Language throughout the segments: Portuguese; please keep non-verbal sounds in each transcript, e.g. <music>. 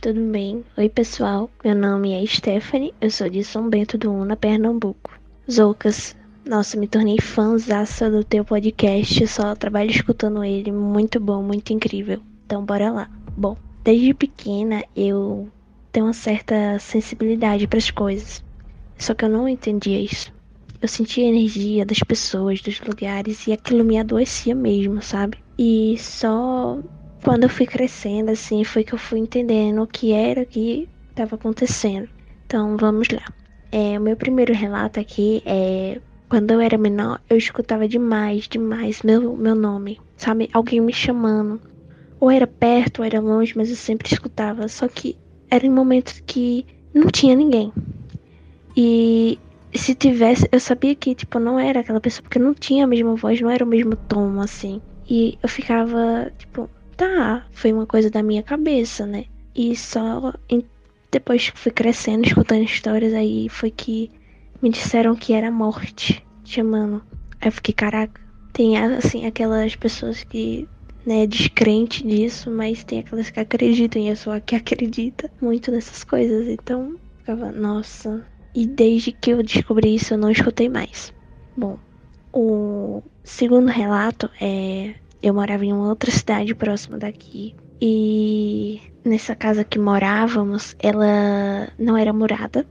Tudo bem? Oi, pessoal. Meu nome é Stephanie, eu sou de São Bento do Una, Pernambuco. Zoucas, nossa, me tornei fãzaça do teu podcast, só trabalho escutando ele, muito bom, muito incrível. Então, bora lá. Bom, desde pequena eu tenho uma certa sensibilidade para as coisas, só que eu não entendia isso. Eu sentia a energia das pessoas, dos lugares, e aquilo me adoecia mesmo, sabe? E só quando eu fui crescendo, assim, foi que eu fui entendendo o que era que estava acontecendo. Então, vamos lá. É, o meu primeiro relato aqui é quando eu era menor, eu escutava demais, demais meu, meu nome, sabe? Alguém me chamando. Ou era perto, ou era longe, mas eu sempre escutava. Só que era em momentos que não tinha ninguém. E se tivesse, eu sabia que, tipo, não era aquela pessoa, porque não tinha a mesma voz, não era o mesmo tom, assim. E eu ficava, tipo, tá, foi uma coisa da minha cabeça, né? E só em, depois que fui crescendo, escutando histórias, aí foi que me disseram que era morte chamando. Aí eu fiquei, caraca, tem assim aquelas pessoas que né, descrente disso, mas tem aquelas que acreditam e eu sou a que <laughs> acredita muito nessas coisas. Então, ficava, nossa. E desde que eu descobri isso, eu não escutei mais. Bom, o segundo relato é. Eu morava em uma outra cidade próxima daqui. E nessa casa que morávamos, ela não era murada,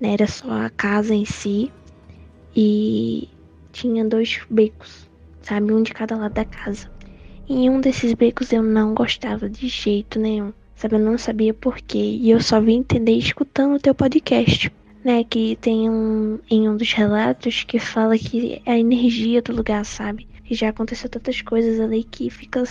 né? Era só a casa em si. E tinha dois becos, sabe? Um de cada lado da casa. Em um desses becos eu não gostava de jeito nenhum, sabe? Eu não sabia porquê. E eu só vim entender escutando o teu podcast, né? Que tem um em um dos relatos que fala que a energia do lugar, sabe? Que já aconteceu tantas coisas ali que fica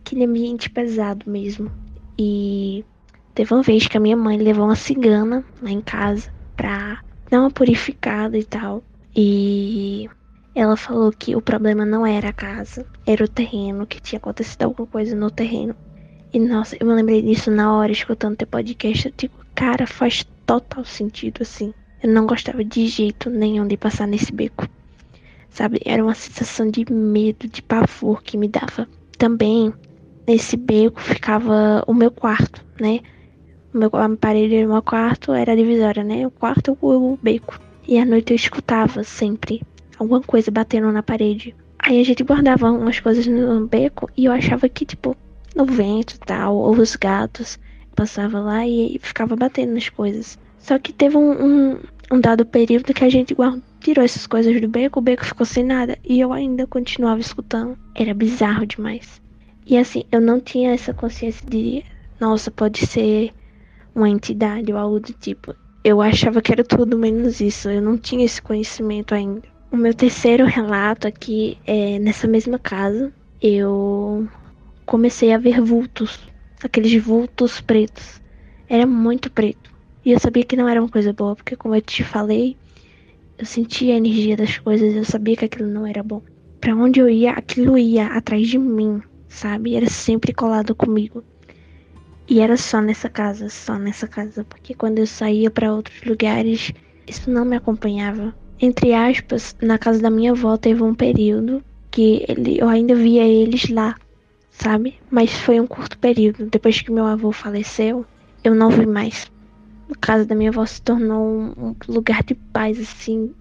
aquele ambiente pesado mesmo. E teve uma vez que a minha mãe levou uma cigana lá em casa pra dar uma purificada e tal. E ela falou que o problema não era a casa, era o terreno, que tinha acontecido alguma coisa no terreno. E nossa, eu me lembrei disso na hora, escutando teu podcast. Eu digo, cara, faz total sentido assim. Eu não gostava de jeito nenhum de passar nesse beco. Sabe? Era uma sensação de medo, de pavor que me dava. Também, nesse beco ficava o meu quarto, né? O meu, a parede do meu quarto era a divisória, né? O quarto, o, o beco. E à noite eu escutava sempre alguma coisa batendo na parede. Aí a gente guardava umas coisas no beco e eu achava que, tipo, no vento e tal, ou os gatos passava lá e ficava batendo nas coisas. Só que teve um, um, um dado período que a gente guardou, tirou essas coisas do beco, o beco ficou sem nada e eu ainda continuava escutando. Era bizarro demais. E assim, eu não tinha essa consciência de, nossa, pode ser uma entidade ou algo do tipo. Eu achava que era tudo menos isso. Eu não tinha esse conhecimento ainda. O meu terceiro relato aqui é nessa mesma casa. Eu comecei a ver vultos, aqueles vultos pretos. Era muito preto. E eu sabia que não era uma coisa boa, porque como eu te falei, eu sentia a energia das coisas, eu sabia que aquilo não era bom. Para onde eu ia, aquilo ia atrás de mim, sabe? Era sempre colado comigo. E era só nessa casa, só nessa casa, porque quando eu saía para outros lugares, isso não me acompanhava entre aspas, na casa da minha avó teve um período que ele, eu ainda via eles lá, sabe? Mas foi um curto período. Depois que meu avô faleceu, eu não vi mais. A casa da minha avó se tornou um lugar de paz, assim,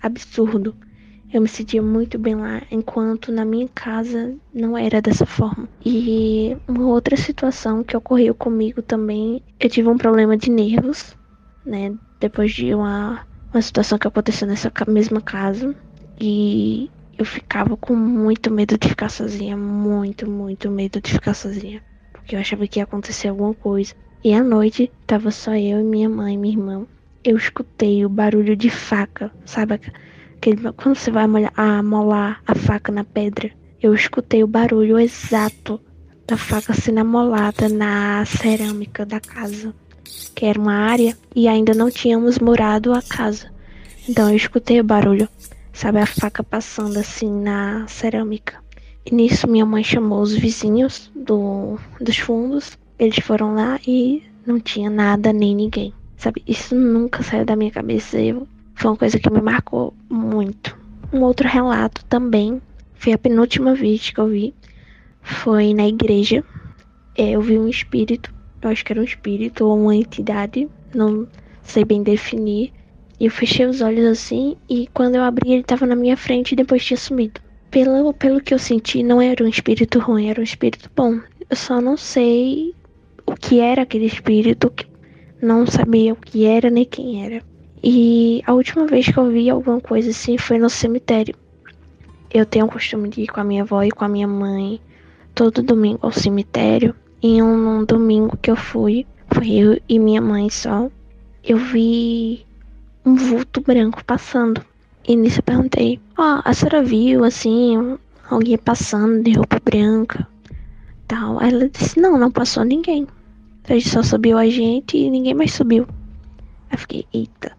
absurdo. Eu me sentia muito bem lá, enquanto na minha casa não era dessa forma. E uma outra situação que ocorreu comigo também, eu tive um problema de nervos né? Depois de uma, uma situação que aconteceu nessa mesma casa. E eu ficava com muito medo de ficar sozinha. Muito, muito medo de ficar sozinha. Porque eu achava que ia acontecer alguma coisa. E à noite tava só eu e minha mãe e minha irmã. Eu escutei o barulho de faca, sabe? Aquele, quando você vai amolar a faca na pedra. Eu escutei o barulho exato da faca sendo amolada na cerâmica da casa, que era uma área e ainda não tínhamos murado a casa. Então eu escutei o barulho, sabe, a faca passando assim na cerâmica. E nisso minha mãe chamou os vizinhos do, dos fundos. Eles foram lá e não tinha nada nem ninguém. Sabe, isso nunca saiu da minha cabeça. Eu, foi uma coisa que me marcou muito. Um outro relato também foi a penúltima vez que eu vi. Foi na igreja. É, eu vi um espírito. Eu acho que era um espírito ou uma entidade. Não sei bem definir. E eu fechei os olhos assim. E quando eu abri, ele estava na minha frente e depois tinha sumido. Pelo, pelo que eu senti, não era um espírito ruim, era um espírito bom. Eu só não sei o que era aquele espírito. Não sabia o que era nem quem era. E a última vez que eu vi alguma coisa assim foi no cemitério. Eu tenho o costume de ir com a minha avó e com a minha mãe todo domingo ao cemitério. E um, um domingo que eu fui, foi eu e minha mãe só. Eu vi um vulto branco passando. E nisso eu perguntei: Ó, oh, a senhora viu assim, alguém passando de roupa branca? Tal. Ela disse: Não, não passou ninguém. Só subiu a gente e ninguém mais subiu. Aí fiquei: Eita,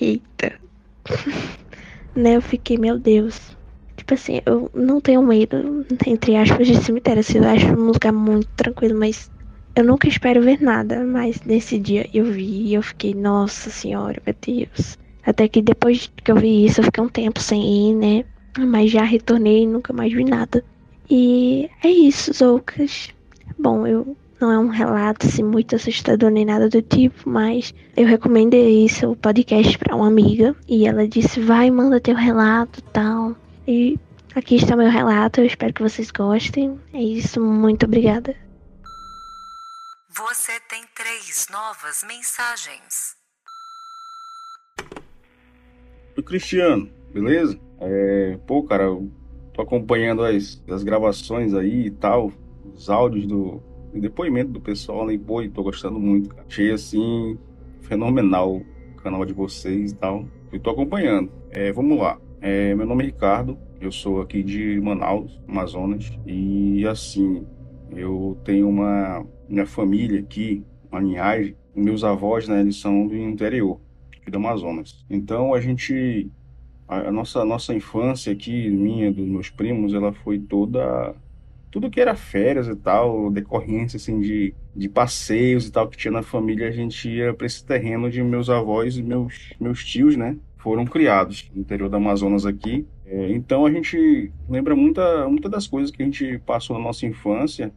eita. <laughs> né? Eu fiquei: Meu Deus. Tipo assim, eu não tenho medo, entre aspas, de cemitério. Assim, eu acho um lugar muito tranquilo, mas eu nunca espero ver nada. Mas nesse dia eu vi e eu fiquei, nossa senhora, meu Deus. Até que depois que eu vi isso, eu fiquei um tempo sem ir, né? Mas já retornei e nunca mais vi nada. E é isso, Zoucas. Bom, eu não é um relato assim, muito assustador nem nada do tipo, mas eu recomendei isso, o podcast para uma amiga. E ela disse: vai, manda teu relato tal. E aqui está meu relato, eu espero que vocês gostem. É isso, muito obrigada. Você tem três novas mensagens. Oi, Cristiano, beleza? É, pô, cara, eu tô acompanhando as, as gravações aí e tal, os áudios do, depoimento do pessoal, né? Pô, tô gostando muito, cara. Achei, assim, fenomenal o canal de vocês e tal. Eu tô acompanhando. É, vamos lá. É, meu nome é Ricardo, eu sou aqui de Manaus, Amazonas, e assim, eu tenho uma minha família aqui, uma linhagem, meus avós, né, eles são do interior, aqui do Amazonas. Então a gente a nossa nossa infância aqui, minha, dos meus primos, ela foi toda tudo que era férias e tal, decorrência assim de, de passeios e tal que tinha na família, a gente ia para esse terreno de meus avós e meus meus tios, né? foram criados no interior do Amazonas aqui. É, então a gente lembra muita, muita das coisas que a gente passou na nossa infância,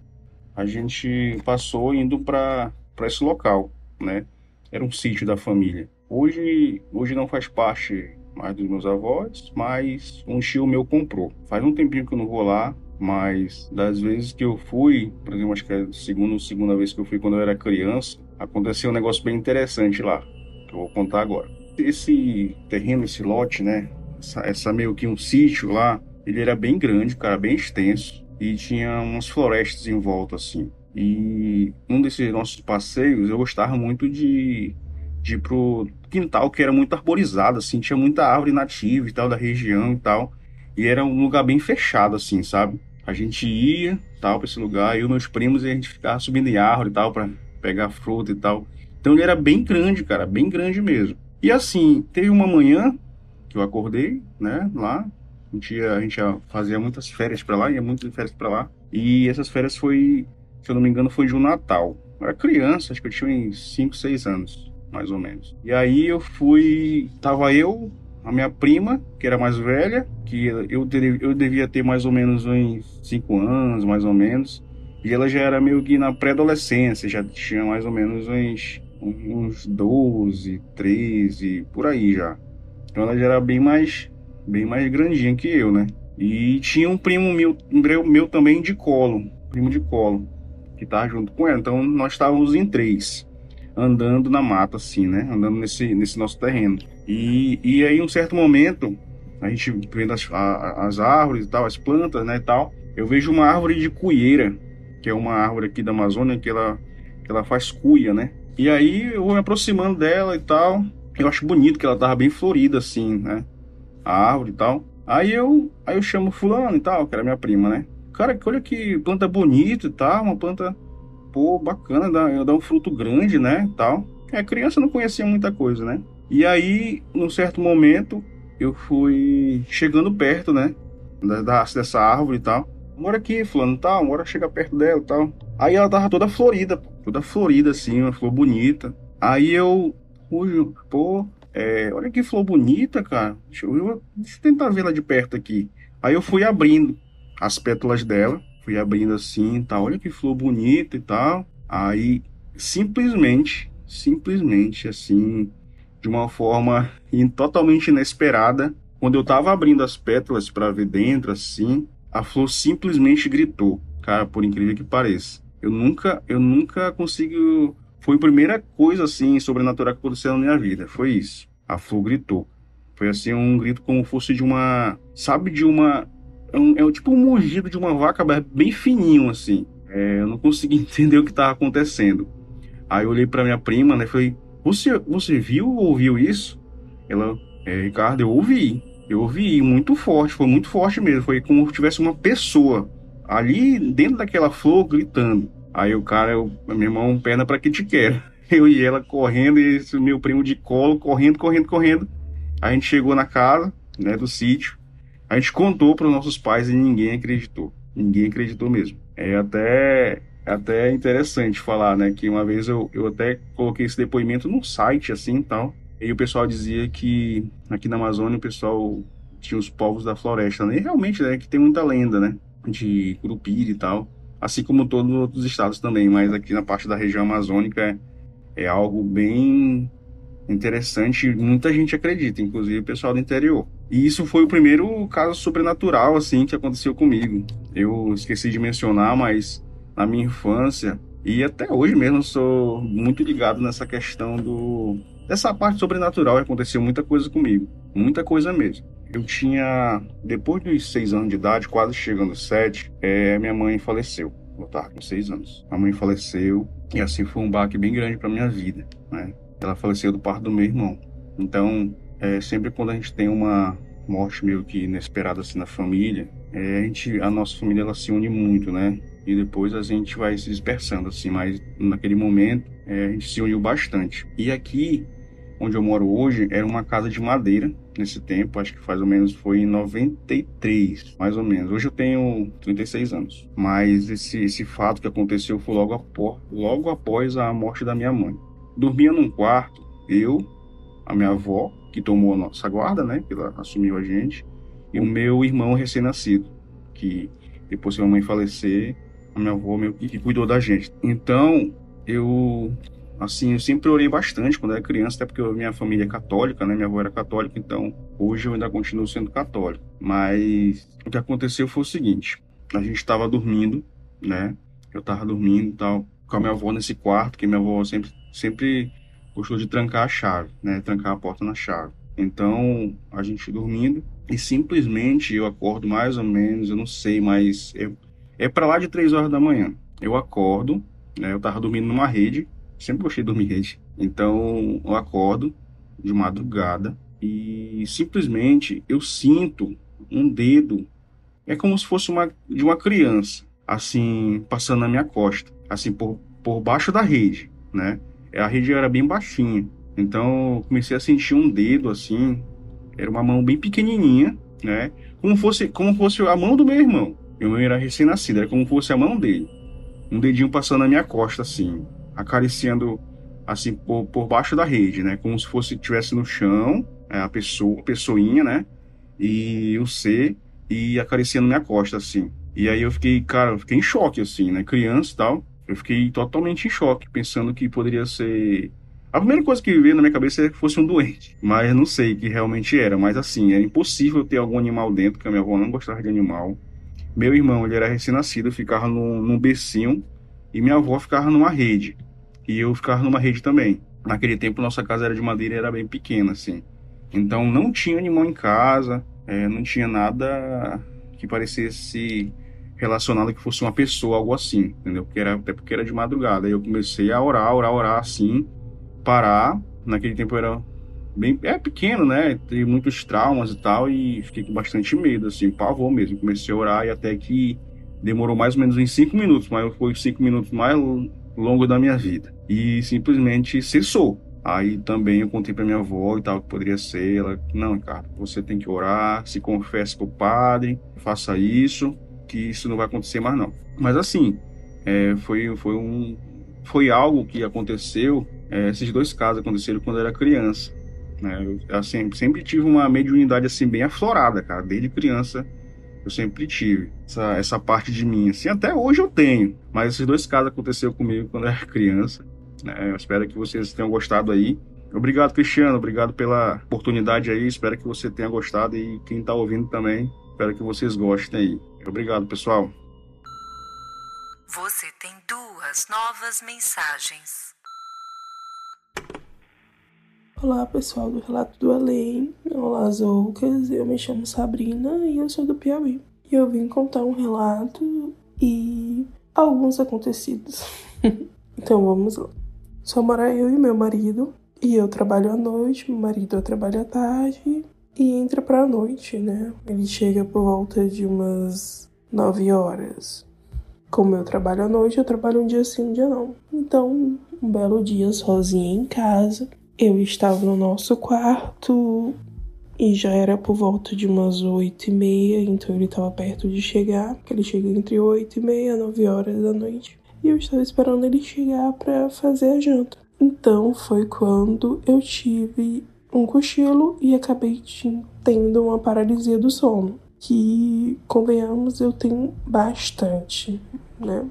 a gente passou indo para esse local, né? Era um sítio da família. Hoje, hoje não faz parte mais dos meus avós, mas um tio meu comprou. Faz um tempinho que eu não vou lá, mas das vezes que eu fui, por exemplo, acho que é a segunda, segunda vez que eu fui quando eu era criança, aconteceu um negócio bem interessante lá, que eu vou contar agora esse terreno, esse lote, né? Essa, essa, meio que um sítio lá, ele era bem grande, cara, bem extenso. E tinha umas florestas em volta, assim. E um desses nossos passeios, eu gostava muito de, de ir pro quintal, que era muito arborizado, assim. Tinha muita árvore nativa e tal, da região e tal. E era um lugar bem fechado, assim, sabe? A gente ia, tal, pra esse lugar. E meus primos, e a gente ficava subindo em árvore e tal, pra pegar fruta e tal. Então ele era bem grande, cara, bem grande mesmo. E assim, teve uma manhã que eu acordei, né, lá. A gente, ia, a gente ia, fazia muitas férias para lá, ia muitas férias para lá. E essas férias foi, se eu não me engano, foi de um Natal. Eu era criança, acho que eu tinha uns 5, 6 anos, mais ou menos. E aí eu fui, tava eu, a minha prima, que era mais velha, que eu, ter, eu devia ter mais ou menos uns 5 anos, mais ou menos. E ela já era meio que na pré-adolescência, já tinha mais ou menos uns uns 12, 13, por aí já. Então ela já era bem mais, bem mais grandinha que eu, né? E tinha um primo meu, meu também de colo, primo de colo, que tava junto com ela. Então nós estávamos em três. Andando na mata, assim, né? Andando nesse, nesse nosso terreno. E, e aí, um certo momento, a gente vendo as, a, as árvores e tal, as plantas, né, e tal, eu vejo uma árvore de cuieira, que é uma árvore aqui da Amazônia que ela, que ela faz cuia, né? E aí eu vou me aproximando dela e tal. Eu acho bonito que ela tava bem florida, assim, né? A árvore e tal. Aí eu, aí eu chamo fulano e tal, que era minha prima, né? Cara, olha que planta bonita e tal, uma planta, pô, bacana, dá, dá um fruto grande, né, tal. É, criança não conhecia muita coisa, né? E aí, num certo momento, eu fui chegando perto, né, da, dessa árvore e tal. Mora aqui, fulano, tal, mora chega perto dela tal. Aí ela tava toda florida, toda florida assim, uma flor bonita. Aí eu, pô, é, olha que flor bonita, cara. Deixa eu, deixa eu tentar vê-la de perto aqui. Aí eu fui abrindo as pétalas dela, fui abrindo assim, tá, olha que flor bonita e tal. Aí simplesmente, simplesmente assim, de uma forma <laughs> totalmente inesperada, quando eu tava abrindo as pétalas para ver dentro assim, a flor simplesmente gritou. Cara, por incrível que pareça. Eu nunca, eu nunca consigo. Foi a primeira coisa assim sobrenatural que aconteceu na minha vida. Foi isso. A flor gritou. Foi assim um grito como fosse de uma, sabe, de uma é, um, é tipo um mugido de uma vaca bem fininho, assim. É, eu não consegui <laughs> entender o que estava acontecendo. Aí eu olhei para minha prima, né? Falei, você, você viu ou ouviu isso? Ela, é, Ricardo, eu ouvi. Eu ouvi muito forte, foi muito forte mesmo. Foi como se tivesse uma pessoa ali dentro daquela flor gritando. Aí o cara, eu, meu irmão, perna para que te quero. <laughs> Eu e ela correndo, e esse meu primo de colo, correndo, correndo, correndo. A gente chegou na casa, né, do sítio. A gente contou para os nossos pais e ninguém acreditou. Ninguém acreditou mesmo. É até, é até interessante falar, né? Que uma vez eu, eu até coloquei esse depoimento no site, assim, tal. E o pessoal dizia que aqui na Amazônia o pessoal tinha os povos da floresta, né? E realmente, né? Que tem muita lenda, né? De Curupira e tal. Assim como todos os outros estados também. Mas aqui na parte da região amazônica é, é algo bem interessante. Muita gente acredita, inclusive o pessoal do interior. E isso foi o primeiro caso sobrenatural, assim, que aconteceu comigo. Eu esqueci de mencionar, mas na minha infância, e até hoje mesmo, sou muito ligado nessa questão do dessa parte sobrenatural. Aconteceu muita coisa comigo, muita coisa mesmo. Eu tinha, depois dos seis anos de idade, quase chegando aos sete, é, minha mãe faleceu. Eu tava com seis anos. A mãe faleceu e assim foi um baque bem grande para minha vida, né? Ela faleceu do parto do meu irmão. Então, é, sempre quando a gente tem uma morte meio que inesperada assim na família, é, a gente, a nossa família ela se une muito, né? E depois a gente vai se dispersando assim, mas naquele momento é, a gente se uniu bastante. E aqui onde eu moro hoje era uma casa de madeira nesse tempo, acho que mais ou menos foi em 93, mais ou menos. Hoje eu tenho 36 anos, mas esse, esse fato que aconteceu foi logo após, logo após a morte da minha mãe. Dormia num quarto, eu, a minha avó que tomou a nossa guarda, né? Ela assumiu a gente. E o meu irmão recém-nascido, que depois que a mãe falecer, a minha avó meio que cuidou da gente. Então, eu assim, eu sempre orei bastante quando era criança, até porque minha família é católica, né? Minha avó era católica, então hoje eu ainda continuo sendo católico. Mas o que aconteceu foi o seguinte: a gente estava dormindo, né? Eu estava dormindo tal, com a minha avó nesse quarto, que minha avó sempre, sempre gostou de trancar a chave, né? Trancar a porta na chave. Então, a gente dormindo e simplesmente eu acordo mais ou menos, eu não sei, mas é, é para lá de três horas da manhã. Eu acordo, né? Eu tava dormindo numa rede, sempre gostei de dormir rede. Então, eu acordo de madrugada e simplesmente eu sinto um dedo, é como se fosse uma de uma criança, assim, passando na minha costa, assim por por baixo da rede, né? A rede era bem baixinha. Então comecei a sentir um dedo assim, era uma mão bem pequenininha, né? Como fosse, como fosse a mão do meu irmão. Meu irmão era recém-nascido, era como fosse a mão dele. Um dedinho passando na minha costa assim, acariciando assim por, por baixo da rede, né? Como se fosse tivesse no chão, é, a pessoa, a pessoinha, né? E o C e acariciando minha costa assim. E aí eu fiquei, cara, eu fiquei em choque assim, né? Criança e tal. Eu fiquei totalmente em choque, pensando que poderia ser. A primeira coisa que veio na minha cabeça é que fosse um doente, mas não sei que realmente era. Mas assim, é impossível ter algum animal dentro, porque a minha avó não gostava de animal. Meu irmão, ele era recém-nascido, ficava num, num becinho, e minha avó ficava numa rede. e eu ficava numa rede também. Naquele tempo, nossa casa era de madeira era bem pequena, assim. Então, não tinha animal em casa, é, não tinha nada que parecesse relacionado que fosse uma pessoa, algo assim, entendeu? Porque era, até porque era de madrugada. Aí eu comecei a orar, orar, orar, assim, parar. Naquele tempo era bem é pequeno, né? Tive muitos traumas e tal, e fiquei com bastante medo, assim, pavor mesmo. Comecei a orar e até que demorou mais ou menos em cinco minutos, mas foi cinco minutos mais longos da minha vida. E simplesmente cessou. Aí também eu contei para minha avó e tal que poderia ser. Ela, não, cara, você tem que orar, se confesse pro padre, faça isso, que isso não vai acontecer mais não. Mas assim, é, foi, foi um, foi algo que aconteceu. É, esses dois casos aconteceram quando eu era criança. Né? Eu assim, sempre tive uma mediunidade assim bem aflorada, cara. Desde criança eu sempre tive essa, essa parte de mim. Assim, até hoje eu tenho. Mas esses dois casos aconteceram comigo quando eu era criança. Né? Eu espero que vocês tenham gostado aí. Obrigado, Cristiano. Obrigado pela oportunidade aí. Espero que você tenha gostado e quem está ouvindo também. Espero que vocês gostem aí. Obrigado, pessoal. Você tem duas novas mensagens. Olá, pessoal do Relato do Além. Olá, Zoucas. Eu me chamo Sabrina e eu sou do Piauí. E eu vim contar um relato e alguns acontecidos. <laughs> então vamos lá. Só mora eu e meu marido. E eu trabalho à noite, meu marido trabalha à tarde e entra pra noite, né? Ele chega por volta de umas 9 horas. Como eu trabalho à noite, eu trabalho um dia sim, um dia não. Então, um belo dia sozinha em casa, eu estava no nosso quarto e já era por volta de umas oito e meia, então ele estava perto de chegar, porque ele chega entre oito e meia, nove horas da noite. E eu estava esperando ele chegar para fazer a janta. Então foi quando eu tive um cochilo e acabei tendo uma paralisia do sono, que convenhamos eu tenho bastante, né?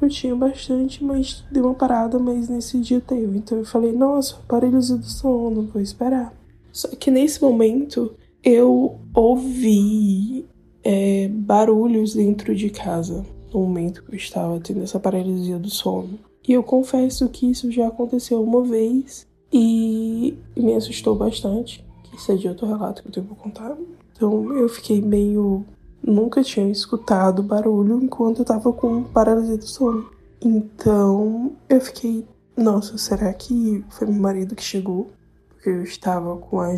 Eu tinha bastante, mas deu uma parada, mas nesse dia teve. Então eu falei, nossa, paralisia do sono, vou esperar. Só que nesse momento eu ouvi é, barulhos dentro de casa no momento que eu estava tendo essa paralisia do sono. E eu confesso que isso já aconteceu uma vez e me assustou bastante. Que isso é de outro relato que eu tenho pra contar. Então eu fiquei meio nunca tinha escutado barulho enquanto eu tava com paralisia do sono. Então eu fiquei, nossa, será que foi meu marido que chegou? Porque eu estava com a,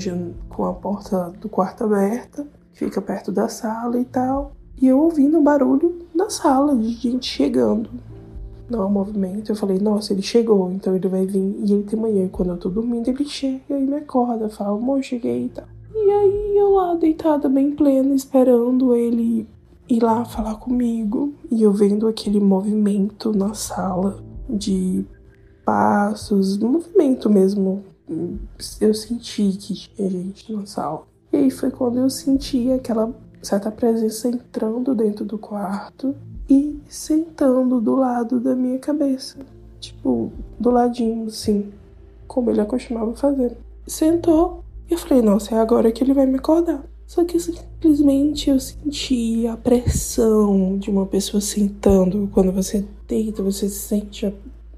com a porta do quarto aberta, fica perto da sala e tal. E eu ouvindo barulho da sala, de gente chegando. É um movimento. Eu falei, nossa, ele chegou, então ele vai vir. E ele tem manhã, quando eu tô dormindo, ele chega e me acorda, fala, amor, cheguei e tal. E aí eu lá deitada bem plena, esperando ele ir lá falar comigo. E eu vendo aquele movimento na sala de passos, movimento mesmo. Eu senti que tinha gente na sala. E aí foi quando eu senti aquela certa presença entrando dentro do quarto e sentando do lado da minha cabeça. Tipo, do ladinho, assim, como ele acostumava fazer. Sentou e eu falei, nossa, é agora que ele vai me acordar. Só que simplesmente eu senti a pressão de uma pessoa sentando. Quando você deita, você sente. A...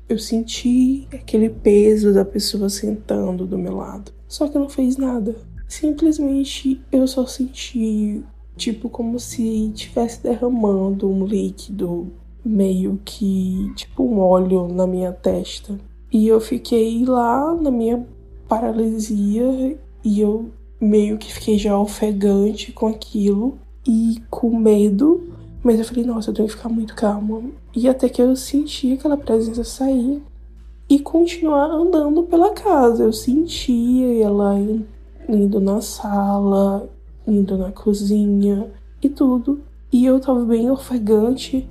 Eu senti aquele peso da pessoa sentando do meu lado. Só que não fez nada. Simplesmente eu só senti, tipo, como se tivesse derramando um líquido, meio que, tipo, um óleo na minha testa. E eu fiquei lá na minha paralisia e eu meio que fiquei já ofegante com aquilo e com medo. Mas eu falei, nossa, eu tenho que ficar muito calma. E até que eu senti aquela presença sair e continuar andando pela casa. Eu sentia ela indo na sala, indo na cozinha e tudo. E eu tava bem ofegante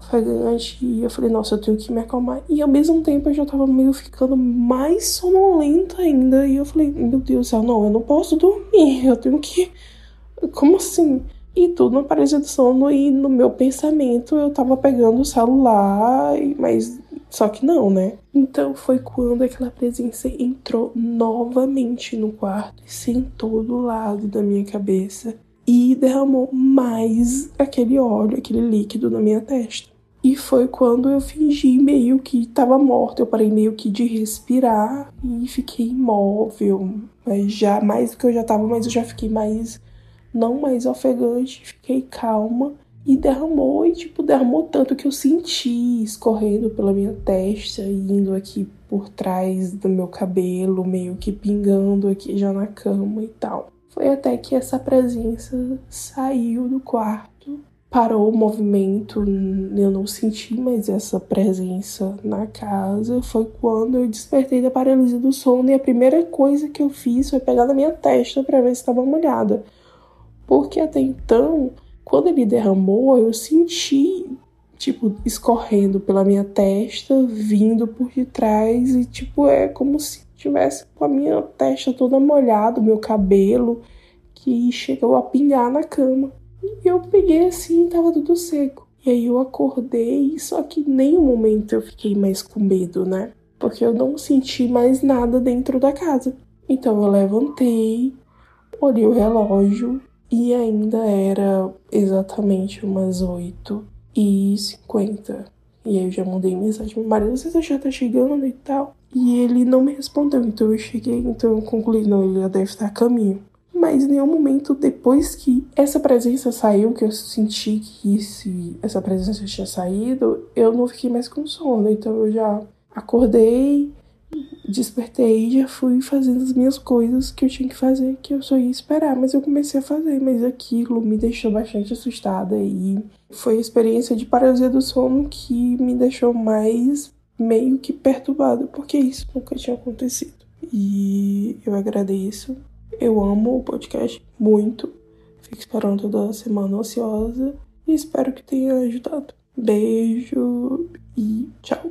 ofegante e eu falei, nossa, eu tenho que me acalmar. E ao mesmo tempo eu já tava meio ficando mais sonolenta ainda. E eu falei, meu Deus do céu, não, eu não posso dormir, eu tenho que. <laughs> Como assim? E tudo não parecia de sono e no meu pensamento eu tava pegando o celular, mas só que não, né? Então foi quando aquela presença entrou novamente no quarto e sentou do lado da minha cabeça e derramou mais aquele óleo, aquele líquido na minha testa. E foi quando eu fingi meio que estava morta. Eu parei meio que de respirar e fiquei imóvel. Mas já mais do que eu já estava, mas eu já fiquei mais. Não mais ofegante, fiquei calma. E derramou, e tipo, derramou tanto que eu senti escorrendo pela minha testa, indo aqui por trás do meu cabelo, meio que pingando aqui já na cama e tal. Foi até que essa presença saiu do quarto, parou o movimento, eu não senti mais essa presença na casa. Foi quando eu despertei da paralisia do sono e a primeira coisa que eu fiz foi pegar na minha testa para ver se estava molhada. Porque até então quando ele derramou, eu senti, tipo, escorrendo pela minha testa, vindo por detrás, e, tipo, é como se tivesse com a minha testa toda molhada, o meu cabelo, que chegou a pingar na cama. E eu peguei assim, tava tudo seco. E aí eu acordei, só que em nenhum momento eu fiquei mais com medo, né? Porque eu não senti mais nada dentro da casa. Então eu levantei, olhei o relógio, e ainda era exatamente umas 8 e 50. E aí eu já mandei mensagem pro marido, você já tá chegando e tal. E ele não me respondeu, então eu cheguei, então eu concluí, não, ele já deve estar a caminho. Mas em nenhum momento depois que essa presença saiu, que eu senti que esse, essa presença tinha saído, eu não fiquei mais com sono. Então eu já acordei, despertei e já fui fazendo as minhas coisas que eu tinha que fazer, que eu só ia esperar, mas eu comecei a fazer, mas aquilo me deixou bastante assustada e foi a experiência de paralisia do sono que me deixou mais meio que perturbada, porque isso nunca tinha acontecido. E eu agradeço, eu amo o podcast muito, fico esperando toda semana ansiosa e espero que tenha ajudado. Beijo e tchau.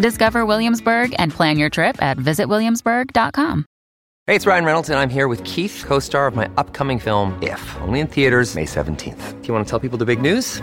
Discover Williamsburg and plan your trip at visitwilliamsburg.com. Hey, it's Ryan Reynolds, and I'm here with Keith, co star of my upcoming film, If, only in theaters, May 17th. Do you want to tell people the big news?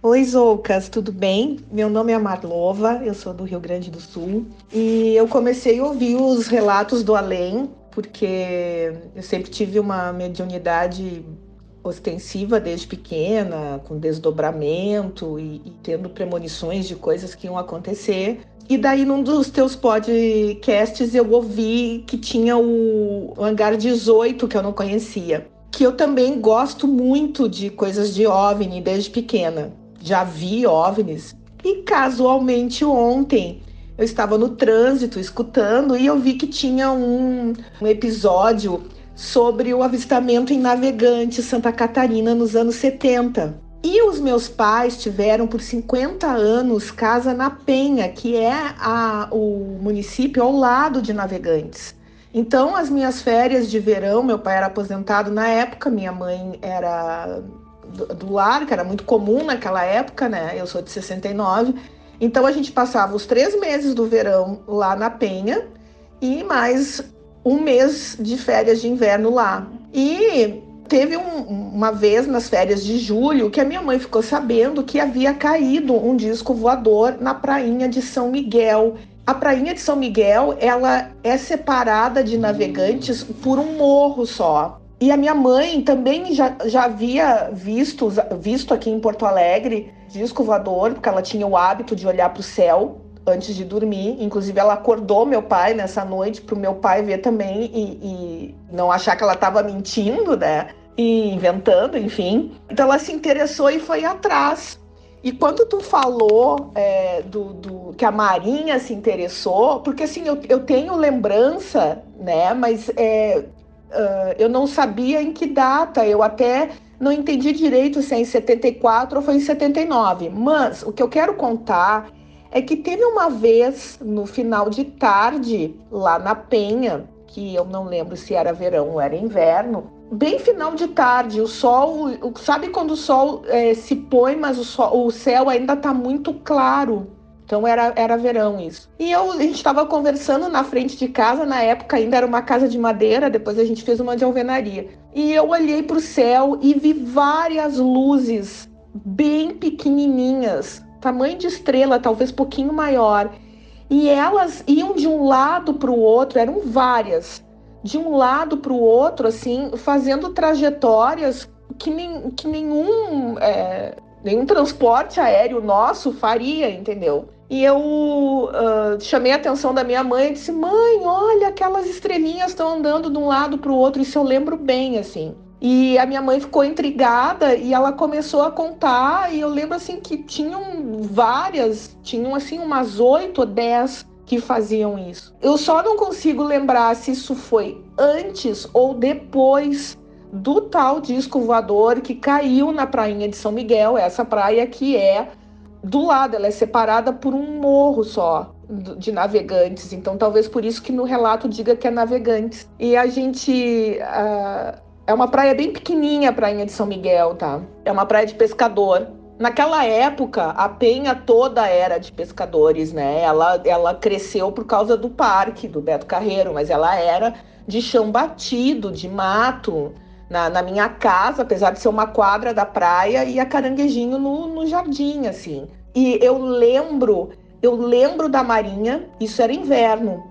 Oi, Zoucas, tudo bem? Meu nome é Marlova, eu sou do Rio Grande do Sul e eu comecei a ouvir os relatos do além porque eu sempre tive uma mediunidade ostensiva desde pequena, com desdobramento e, e, tendo premonições de coisas que iam acontecer. E daí, num dos teus podcasts, eu ouvi que tinha o, Hangar 18, que eu não conhecia. Que eu também gosto muito de coisas de OVNI desde pequena já vi OVNIs. E casualmente ontem eu estava no trânsito escutando e eu vi que tinha um, um episódio sobre o avistamento em Navegante, Santa Catarina, nos anos 70. E os meus pais tiveram por 50 anos casa na Penha, que é a, o município ao lado de Navegantes. Então, as minhas férias de verão, meu pai era aposentado na época, minha mãe era do, do lar, que era muito comum naquela época, né? Eu sou de 69. Então a gente passava os três meses do verão lá na Penha e mais um mês de férias de inverno lá. E teve um, uma vez nas férias de julho que a minha mãe ficou sabendo que havia caído um disco voador na prainha de São Miguel. A prainha de São Miguel, ela é separada de navegantes por um morro só. E a minha mãe também já, já havia visto, visto aqui em Porto Alegre disco voador, porque ela tinha o hábito de olhar para o céu antes de dormir. Inclusive, ela acordou meu pai nessa noite para o meu pai ver também e, e não achar que ela estava mentindo, né? E inventando, enfim. Então, ela se interessou e foi atrás. E quando tu falou é, do, do, que a Marinha se interessou, porque assim, eu, eu tenho lembrança, né? Mas é, uh, eu não sabia em que data, eu até não entendi direito se é em 74 ou foi em 79. Mas o que eu quero contar é que teve uma vez no final de tarde, lá na Penha, que eu não lembro se era verão ou era inverno, bem final de tarde, o sol, sabe quando o sol é, se põe, mas o, sol, o céu ainda está muito claro. Então era, era verão isso. E eu, a gente estava conversando na frente de casa, na época ainda era uma casa de madeira, depois a gente fez uma de alvenaria. E eu olhei para o céu e vi várias luzes bem pequenininhas, tamanho de estrela, talvez pouquinho maior. E elas iam de um lado para o outro, eram várias, de um lado para o outro, assim, fazendo trajetórias que, nem, que nenhum, é, nenhum transporte aéreo nosso faria, entendeu? E eu uh, chamei a atenção da minha mãe e disse: Mãe, olha, aquelas estrelinhas estão andando de um lado para o outro. Isso eu lembro bem, assim. E a minha mãe ficou intrigada e ela começou a contar. E eu lembro assim que tinham várias, tinham assim umas oito ou dez que faziam isso. Eu só não consigo lembrar se isso foi antes ou depois do tal disco voador que caiu na prainha de São Miguel, essa praia que é do lado, ela é separada por um morro só de navegantes. Então, talvez por isso que no relato diga que é navegantes. E a gente. Uh, é uma praia bem pequenininha, a prainha de São Miguel, tá? É uma praia de pescador. Naquela época, a penha toda era de pescadores, né? Ela, ela cresceu por causa do parque do Beto Carreiro, mas ela era de chão batido, de mato na, na, minha casa, apesar de ser uma quadra da praia, e a caranguejinho no, no jardim, assim. E eu lembro, eu lembro da Marinha, isso era inverno,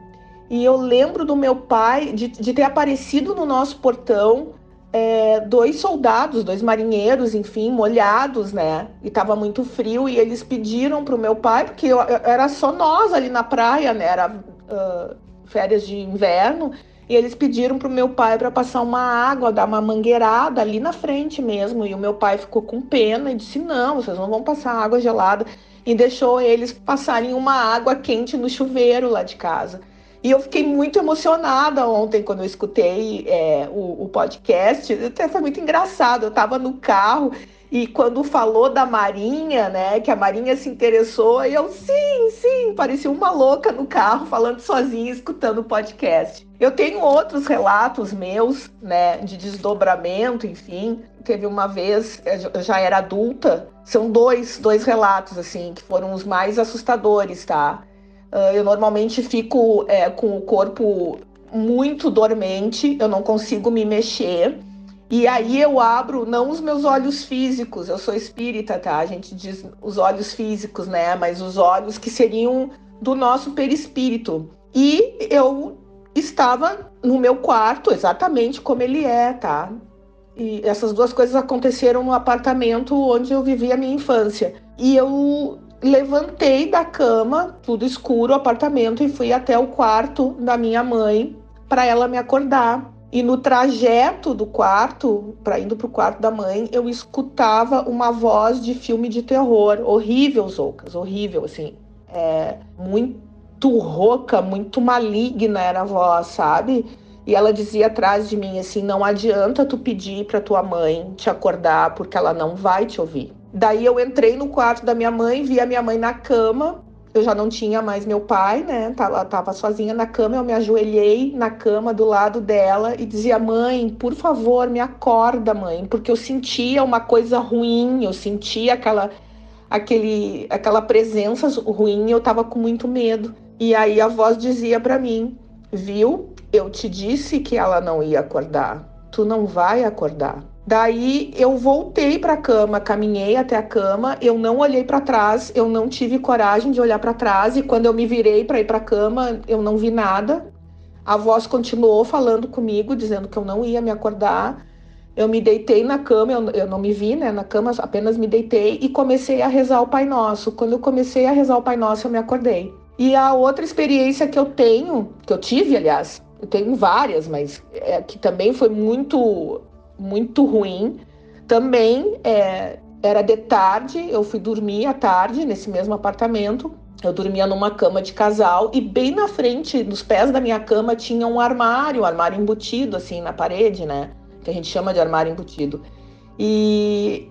e eu lembro do meu pai de, de ter aparecido no nosso portão é, dois soldados, dois marinheiros, enfim, molhados, né? E tava muito frio e eles pediram pro meu pai, porque eu, eu, era só nós ali na praia, né? Era uh, férias de inverno. E eles pediram pro meu pai para passar uma água, dar uma mangueirada ali na frente mesmo. E o meu pai ficou com pena e disse: Não, vocês não vão passar água gelada. E deixou eles passarem uma água quente no chuveiro lá de casa. E eu fiquei muito emocionada ontem quando eu escutei é, o, o, podcast. Até foi muito engraçado. Eu estava no carro e quando falou da Marinha, né, que a Marinha se interessou, eu, sim, sim, parecia uma louca no carro, falando sozinha, escutando o podcast. Eu tenho outros relatos meus, né, de desdobramento, enfim. Teve uma vez, eu já era adulta, são dois, dois relatos, assim, que foram os mais assustadores, tá? Ah, eu normalmente fico é, com o corpo muito dormente, eu não consigo me mexer. E aí eu abro não os meus olhos físicos, eu sou espírita, tá? A gente diz os olhos físicos, né? Mas os olhos que seriam do nosso perispírito. E eu estava no meu quarto, exatamente como ele é, tá? E essas duas coisas aconteceram no apartamento onde eu vivi a minha infância. E eu levantei da cama, tudo escuro, apartamento, e fui até o quarto da minha mãe para ela me acordar. E no trajeto do quarto, para indo pro quarto da mãe, eu escutava uma voz de filme de terror, horrível, Zoucas, horrível, assim. É, muito rouca, muito maligna era a voz, sabe? E ela dizia atrás de mim assim: não adianta tu pedir para tua mãe te acordar, porque ela não vai te ouvir. Daí eu entrei no quarto da minha mãe, vi a minha mãe na cama, eu já não tinha mais meu pai, né? Ela tava sozinha na cama, eu me ajoelhei na cama do lado dela e dizia: "Mãe, por favor, me acorda, mãe", porque eu sentia uma coisa ruim, eu sentia aquela aquele aquela presença ruim, eu tava com muito medo. E aí a voz dizia para mim: "Viu? Eu te disse que ela não ia acordar. Tu não vai acordar". Daí eu voltei para a cama, caminhei até a cama, eu não olhei para trás, eu não tive coragem de olhar para trás e quando eu me virei para ir para a cama, eu não vi nada. A voz continuou falando comigo, dizendo que eu não ia me acordar. Eu me deitei na cama, eu, eu não me vi, né, na cama, apenas me deitei e comecei a rezar o Pai Nosso. Quando eu comecei a rezar o Pai Nosso, eu me acordei. E a outra experiência que eu tenho, que eu tive, aliás, eu tenho várias, mas é, que também foi muito muito ruim. Também é, era de tarde, eu fui dormir à tarde nesse mesmo apartamento Eu dormia numa cama de casal e bem na frente, nos pés da minha cama, tinha um armário, um armário embutido assim na parede, né? Que a gente chama de armário embutido. E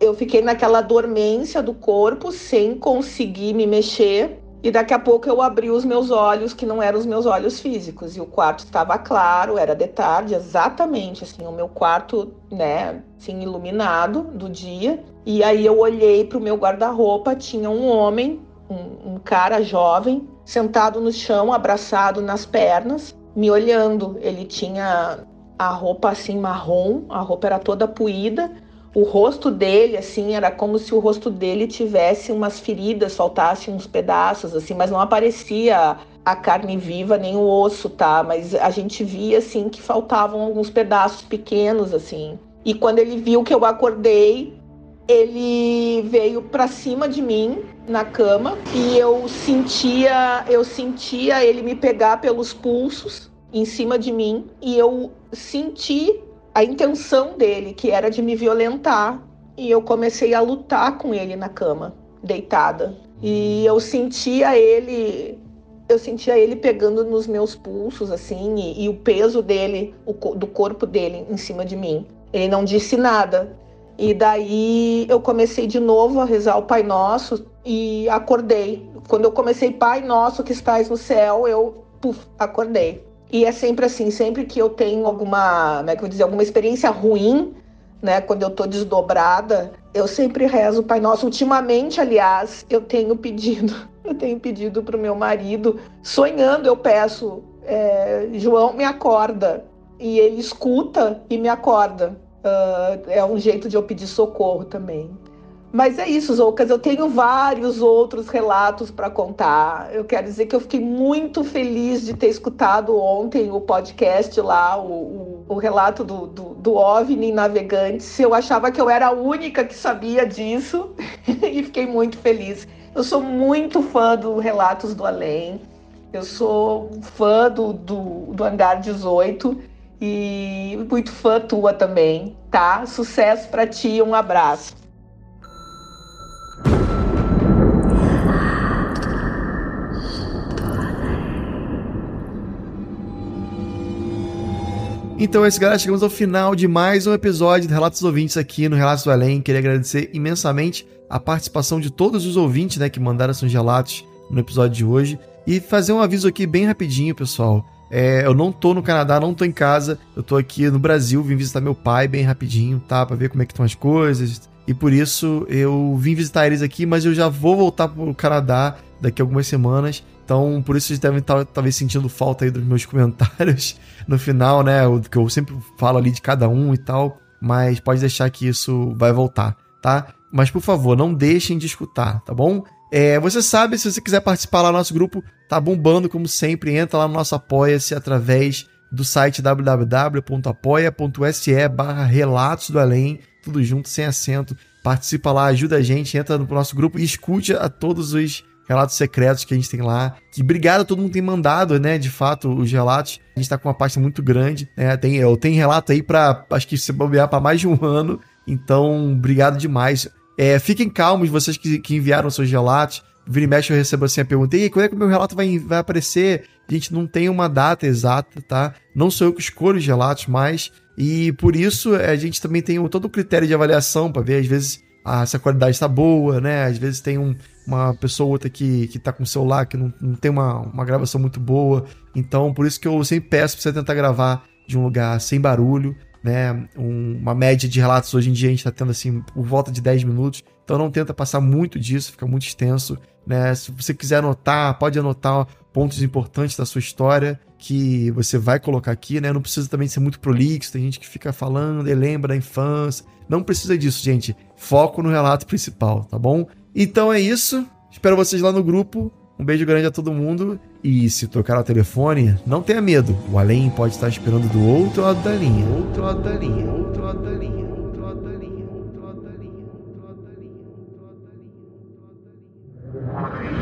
eu fiquei naquela dormência do corpo sem conseguir me mexer. E daqui a pouco eu abri os meus olhos, que não eram os meus olhos físicos, e o quarto estava claro, era de tarde, exatamente assim, o meu quarto, né, assim, iluminado do dia. E aí eu olhei para o meu guarda-roupa, tinha um homem, um, um cara jovem, sentado no chão, abraçado nas pernas, me olhando. Ele tinha a roupa assim marrom, a roupa era toda puída o rosto dele, assim, era como se o rosto dele tivesse umas feridas, faltasse uns pedaços, assim, mas não aparecia a carne viva nem o osso, tá? Mas a gente via, assim, que faltavam alguns pedaços pequenos, assim. E quando ele viu que eu acordei, ele veio para cima de mim na cama e eu sentia, eu sentia ele me pegar pelos pulsos em cima de mim e eu senti a intenção dele, que era de me violentar, e eu comecei a lutar com ele na cama, deitada. E eu sentia ele, eu sentia ele pegando nos meus pulsos assim, e, e o peso dele, o, do corpo dele em cima de mim. Ele não disse nada. E daí eu comecei de novo a rezar o Pai Nosso e acordei. Quando eu comecei Pai Nosso que estás no céu, eu acordei. E é sempre assim, sempre que eu tenho alguma, como é que eu dizer, alguma experiência ruim, né, quando eu tô desdobrada, eu sempre rezo o Pai Nosso. Ultimamente, aliás, eu tenho pedido, <laughs> eu tenho pedido pro meu marido, sonhando eu peço, é, João me acorda, e ele escuta e me acorda. Uh, é um jeito de eu pedir socorro também. Mas é isso, Zoucas. Eu tenho vários outros relatos para contar. Eu quero dizer que eu fiquei muito feliz de ter escutado ontem o podcast lá, o, o, o relato do, do, do OVNI Navegantes. Eu achava que eu era a única que sabia disso <laughs> e fiquei muito feliz. Eu sou muito fã do Relatos do Além. Eu sou fã do, do, do Hangar 18 e muito fã tua também, tá? Sucesso para ti, um abraço. Então é isso, galera. Chegamos ao final de mais um episódio de Relatos Ouvintes aqui no Relatos do Além. Queria agradecer imensamente a participação de todos os ouvintes né, que mandaram seus relatos no episódio de hoje. E fazer um aviso aqui bem rapidinho, pessoal. É, eu não tô no Canadá, não tô em casa. Eu tô aqui no Brasil, vim visitar meu pai bem rapidinho, tá? Pra ver como é que estão as coisas. E por isso eu vim visitar eles aqui, mas eu já vou voltar pro Canadá daqui a algumas semanas. Então, por isso vocês devem estar talvez sentindo falta aí dos meus <laughs> comentários no final, né? O que eu sempre falo ali de cada um e tal. Mas pode deixar que isso vai voltar, tá? Mas por favor, não deixem de escutar, tá bom? É, você sabe, se você quiser participar lá no nosso grupo, tá bombando como sempre. Entra lá no nosso Apoia-se através do site www.apoia.se barra Relatos do Além, tudo junto, sem acento. Participa lá, ajuda a gente, entra no nosso grupo e escute a todos os relatos secretos que a gente tem lá. Que obrigado a todo mundo tem mandado, né? De fato, os relatos. A gente tá com uma pasta muito grande, né? Tem, eu tenho relato aí para acho que se bobear para mais de um ano. Então, obrigado demais. É, fiquem calmos, vocês que, que enviaram seus relatos. Vira e mexe, eu recebo assim a pergunta: e quando é que o meu relato vai, vai aparecer? Gente não tem uma data exata, tá? Não sou eu que escolho os relatos, mas. E por isso a gente também tem todo o critério de avaliação para ver, às vezes, ah, se a qualidade está boa, né? Às vezes tem um, uma pessoa ou outra que, que tá com o celular que não, não tem uma, uma gravação muito boa. Então, por isso que eu sempre peço pra você tentar gravar de um lugar sem barulho, né? Um, uma média de relatos hoje em dia a gente tá tendo assim por volta de 10 minutos. Então não tenta passar muito disso, fica muito extenso, né? Se você quiser anotar, pode anotar pontos importantes da sua história que você vai colocar aqui, né? Não precisa também ser muito prolixo, tem gente que fica falando e lembra da infância. Não precisa disso, gente. Foco no relato principal, tá bom? Então é isso. Espero vocês lá no grupo. Um beijo grande a todo mundo. E se tocar o telefone, não tenha medo. O além pode estar esperando do outro lado da linha. Outro lado da linha. Outro lado da linha.